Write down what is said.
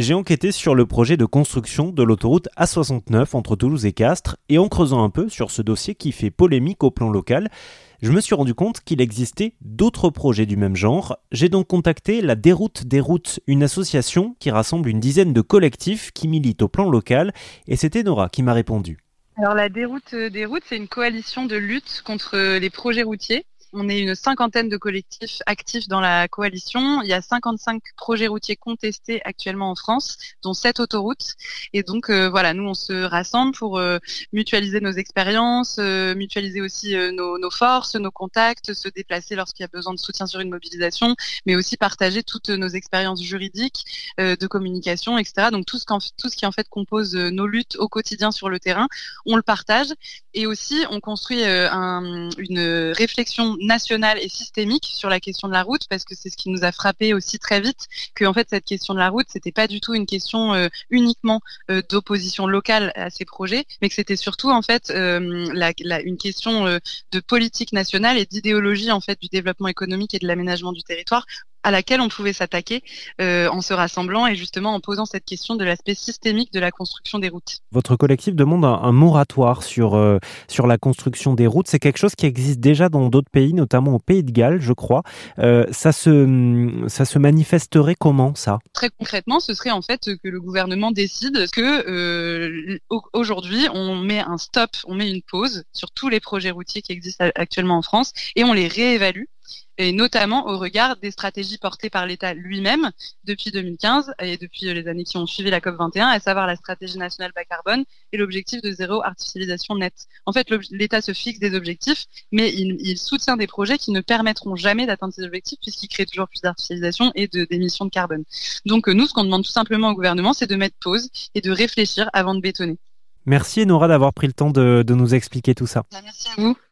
j'ai enquêté sur le projet de construction de l'autoroute A69 entre Toulouse et Castres et en creusant un peu sur ce dossier qui fait polémique au plan local, je me suis rendu compte qu'il existait d'autres projets du même genre. J'ai donc contacté la Déroute des routes, une association qui rassemble une dizaine de collectifs qui militent au plan local, et c'était Nora qui m'a répondu. Alors la Déroute des routes, c'est une coalition de lutte contre les projets routiers on est une cinquantaine de collectifs actifs dans la coalition. Il y a 55 projets routiers contestés actuellement en France, dont 7 autoroutes. Et donc euh, voilà, nous on se rassemble pour euh, mutualiser nos expériences, euh, mutualiser aussi nos, nos, forces, nos contacts, se déplacer lorsqu'il y a besoin de soutien sur une mobilisation, mais aussi partager toutes nos expériences juridiques, de communication, etc. Donc tout ce, tout ce qui en fait compose nos luttes au quotidien sur le terrain, on le partage. Et aussi on construit un, une réflexion nationale et systémique sur la question de la route, parce que c'est ce qui nous a frappé aussi très vite, que fait cette question de la route, c'était pas du tout une question euh, uniquement euh, d'opposition locale à ces projets, mais que c'était surtout en fait euh, une question de politique nationale et d'idéologie en fait du développement économique et de l'aménagement du territoire à laquelle on pouvait s'attaquer euh, en se rassemblant et justement en posant cette question de l'aspect systémique de la construction des routes. Votre collectif demande un, moratoire sur, euh, sur la construction des routes. C'est quelque chose qui existe déjà dans d'autres pays, notamment au Pays de Galles, je crois. Euh, ça, se, ça se manifesterait comment ça? Très concrètement, ce serait en fait que le gouvernement décide que aujourd'hui on met un stop, on met une pause sur tous les projets routiers qui existent actuellement en France et on les réévalue et notamment au regard des stratégies portées par l'État lui-même depuis 2015 et depuis les années qui ont suivi la COP 21, à savoir la stratégie nationale bas carbone et l'objectif de zéro artificialisation nette. En fait, l'État se fixe des objectifs, mais il, soutient des projets qui ne permettront jamais d'atteindre ces objectifs puisqu'ils créent toujours plus d'artificialisation et d'émissions de, carbone. Donc nous, ce qu'on demande tout simplement au gouvernement, c'est de mettre pause et de réfléchir avant de bétonner. Merci Nora d'avoir pris le temps de, nous expliquer tout ça. Merci à vous.